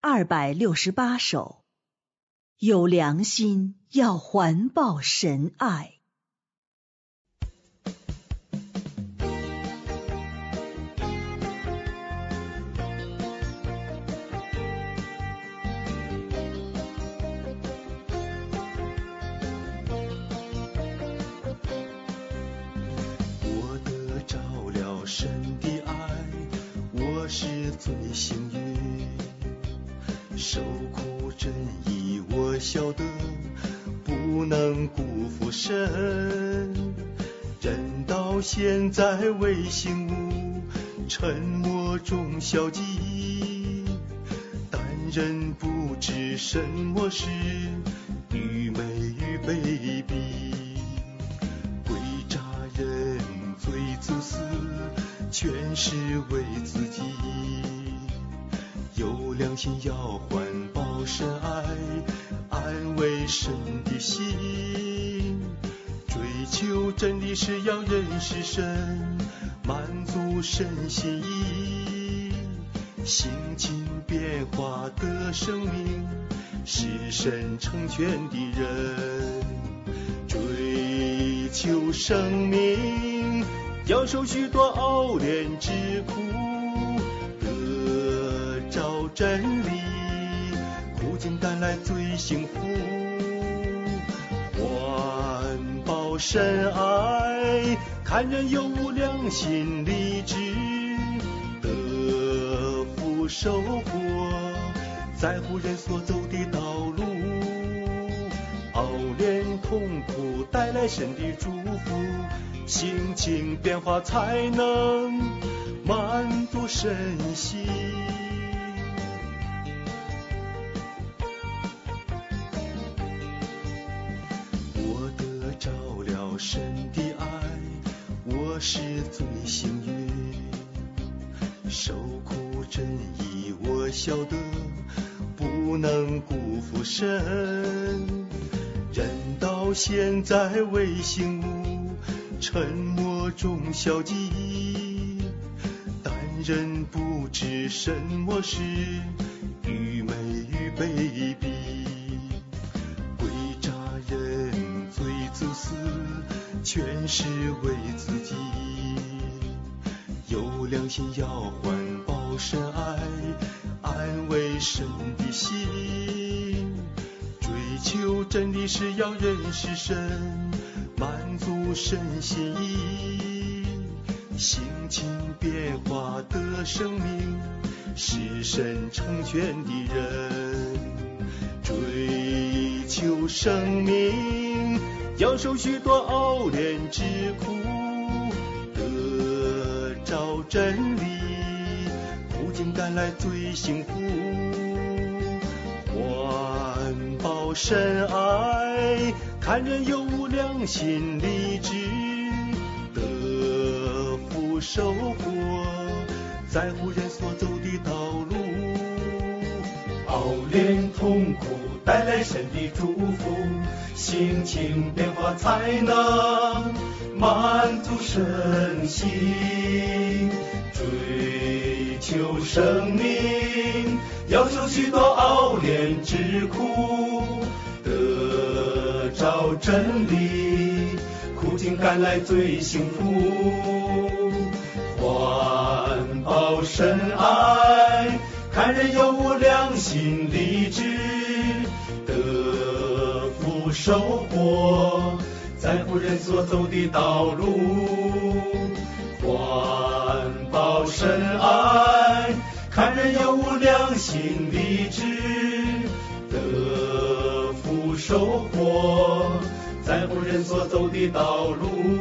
二百六十八首，有良心要环抱神爱。我得着了神的爱，我是最幸运。受苦真义我晓得，不能辜负神。人到现在未醒悟，沉默中消极，但人不知什么是愚昧与卑鄙。鬼诈人最自私，全是为自己。有良心要环抱深爱，安慰神的心。追求真理是要认识神，满足神心意。心情变化的生命，是神成全的人。追求生命，要受许多熬炼之苦，真理，苦尽甘来最幸福。环保深爱，看人有无良心理智，得福收获，在乎人所走的道路。熬炼痛苦带来神的祝福，心情变化才能满足身心。神的爱，我是最幸运。受苦真义我晓得，不能辜负神。人到现在未醒悟，沉默中消极，但人不知什么是愚昧与卑鄙。全是为自己。有良心要环抱深爱，安慰神的心。追求真理是要认识神，满足神心意。心情变化的生命，是神成全的人。追求生命，要受许多熬炼之苦，得着真理，苦尽甘来最幸福。环抱深爱，看人有无良心理智，得福收获，在乎人所走的道路。熬炼痛苦带来神的祝福，心情变化才能满足身心。追求生命，要受许多熬炼之苦，得着真理，苦尽甘来最幸福。环抱神爱，看人有无良心理收获，在乎人所走的道路。环保深爱，看人有无良心理智，得福收获，在乎人所走的道路。